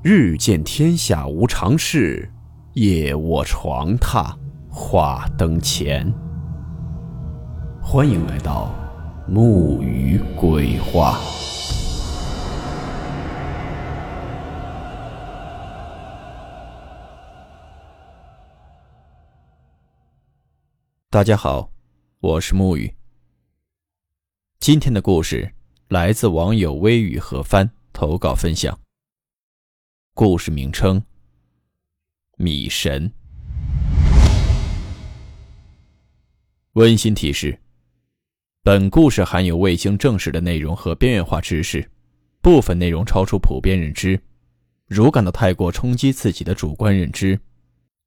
日见天下无常事，夜卧床榻话灯前。欢迎来到木鱼鬼话。大家好，我是木鱼。今天的故事来自网友微雨何帆投稿分享。故事名称：米神。温馨提示：本故事含有未经证实的内容和边缘化知识，部分内容超出普遍认知。如感到太过冲击自己的主观认知，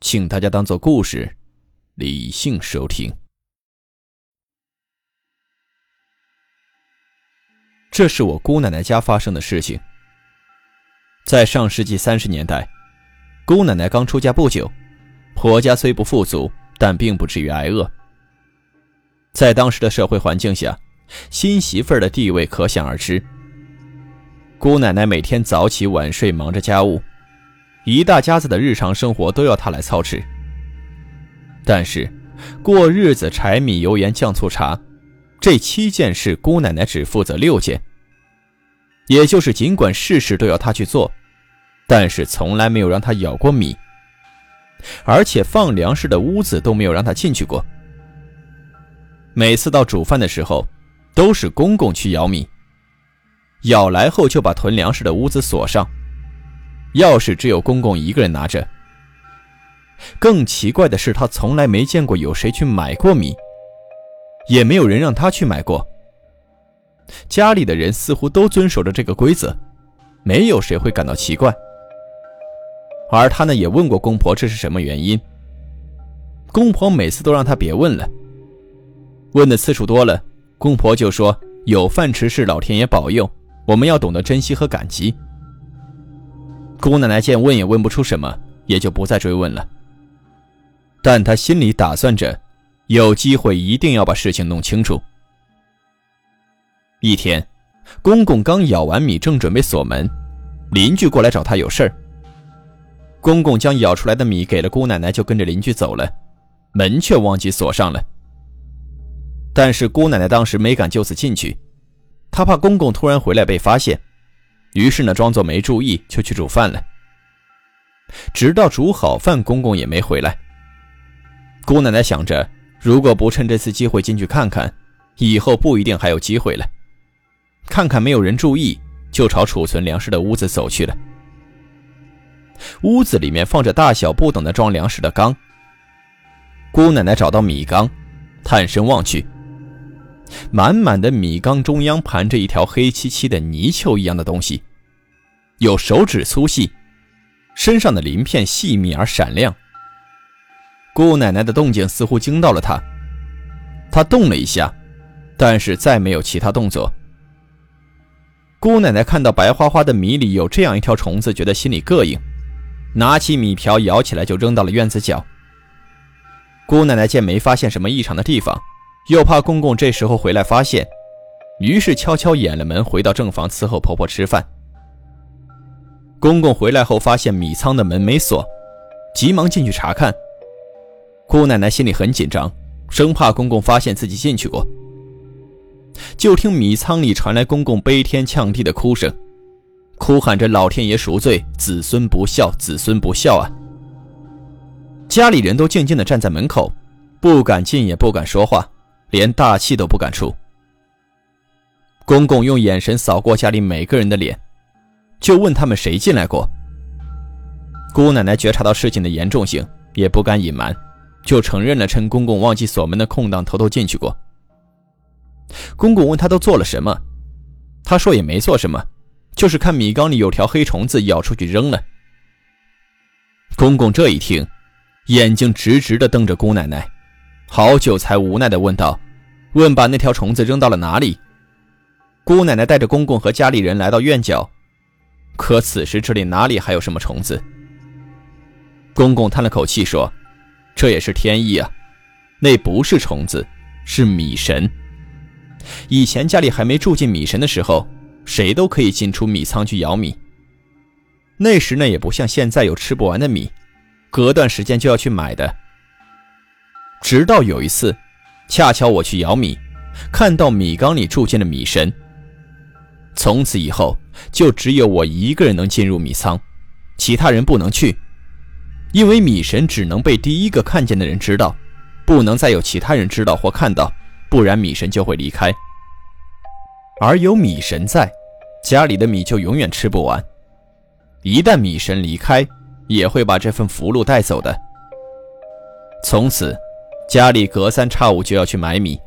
请大家当做故事，理性收听。这是我姑奶奶家发生的事情。在上世纪三十年代，姑奶奶刚出家不久，婆家虽不富足，但并不至于挨饿。在当时的社会环境下，新媳妇儿的地位可想而知。姑奶奶每天早起晚睡，忙着家务，一大家子的日常生活都要她来操持。但是，过日子、柴米油盐酱醋茶，这七件事，姑奶奶只负责六件。也就是，尽管事事都要他去做。但是从来没有让他舀过米，而且放粮食的屋子都没有让他进去过。每次到煮饭的时候，都是公公去舀米，舀来后就把囤粮食的屋子锁上，钥匙只有公公一个人拿着。更奇怪的是，他从来没见过有谁去买过米，也没有人让他去买过。家里的人似乎都遵守着这个规则，没有谁会感到奇怪。而他呢，也问过公婆这是什么原因。公婆每次都让他别问了，问的次数多了，公婆就说有饭吃是老天爷保佑，我们要懂得珍惜和感激。姑奶奶见问也问不出什么，也就不再追问了。但她心里打算着，有机会一定要把事情弄清楚。一天，公公刚舀完米，正准备锁门，邻居过来找他有事儿。公公将舀出来的米给了姑奶奶，就跟着邻居走了，门却忘记锁上了。但是姑奶奶当时没敢就此进去，她怕公公突然回来被发现，于是呢装作没注意就去煮饭了。直到煮好饭，公公也没回来。姑奶奶想着，如果不趁这次机会进去看看，以后不一定还有机会了。看看没有人注意，就朝储存粮食的屋子走去了。屋子里面放着大小不等的装粮食的缸。姑奶奶找到米缸，探身望去，满满的米缸中央盘着一条黑漆漆的泥鳅一样的东西，有手指粗细，身上的鳞片细密而闪亮。姑奶奶的动静似乎惊到了她，她动了一下，但是再没有其他动作。姑奶奶看到白花花的米里有这样一条虫子，觉得心里膈应。拿起米瓢舀起来就扔到了院子角。姑奶奶见没发现什么异常的地方，又怕公公这时候回来发现，于是悄悄掩了门，回到正房伺候婆婆吃饭。公公回来后发现米仓的门没锁，急忙进去查看。姑奶奶心里很紧张，生怕公公发现自己进去过。就听米仓里传来公公悲天呛地的哭声。哭喊着：“老天爷赎罪，子孙不孝，子孙不孝啊！”家里人都静静地站在门口，不敢进，也不敢说话，连大气都不敢出。公公用眼神扫过家里每个人的脸，就问他们谁进来过。姑奶奶觉察到事情的严重性，也不敢隐瞒，就承认了趁公公忘记锁门的空档偷偷进去过。公公问他都做了什么，他说也没做什么。就是看米缸里有条黑虫子，咬出去扔了。公公这一听，眼睛直直的瞪着姑奶奶，好久才无奈的问道：“问把那条虫子扔到了哪里？”姑奶奶带着公公和家里人来到院角，可此时这里哪里还有什么虫子？公公叹了口气说：“这也是天意啊，那不是虫子，是米神。以前家里还没住进米神的时候。”谁都可以进出米仓去舀米。那时呢也不像现在有吃不完的米，隔段时间就要去买的。直到有一次，恰巧我去舀米，看到米缸里住进了米神。从此以后，就只有我一个人能进入米仓，其他人不能去，因为米神只能被第一个看见的人知道，不能再有其他人知道或看到，不然米神就会离开。而有米神在，家里的米就永远吃不完。一旦米神离开，也会把这份福禄带走的。从此，家里隔三差五就要去买米，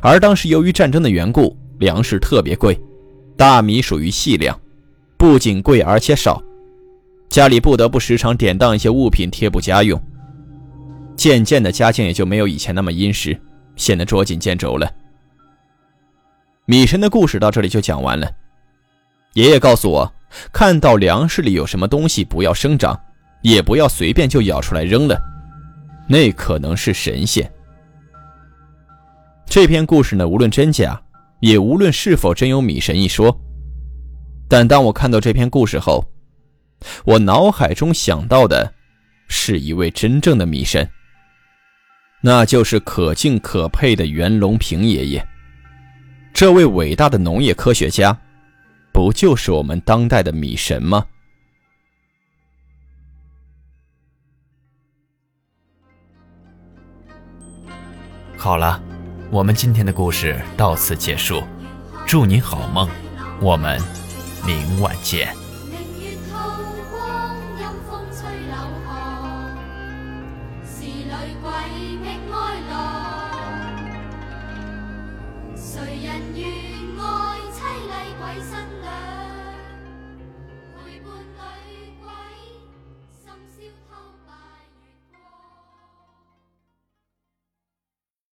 而当时由于战争的缘故，粮食特别贵。大米属于细粮，不仅贵而且少，家里不得不时常典当一些物品贴补家用。渐渐的，家境也就没有以前那么殷实，显得捉襟见肘了。米神的故事到这里就讲完了。爷爷告诉我，看到粮食里有什么东西，不要生长，也不要随便就舀出来扔了，那可能是神仙。这篇故事呢，无论真假。也无论是否真有米神一说，但当我看到这篇故事后，我脑海中想到的是一位真正的米神，那就是可敬可佩的袁隆平爷爷。这位伟大的农业科学家，不就是我们当代的米神吗？好了。我们今天的故事到此结束，祝你好梦，我们明晚见。谁人愿爱凄厉鬼新娘。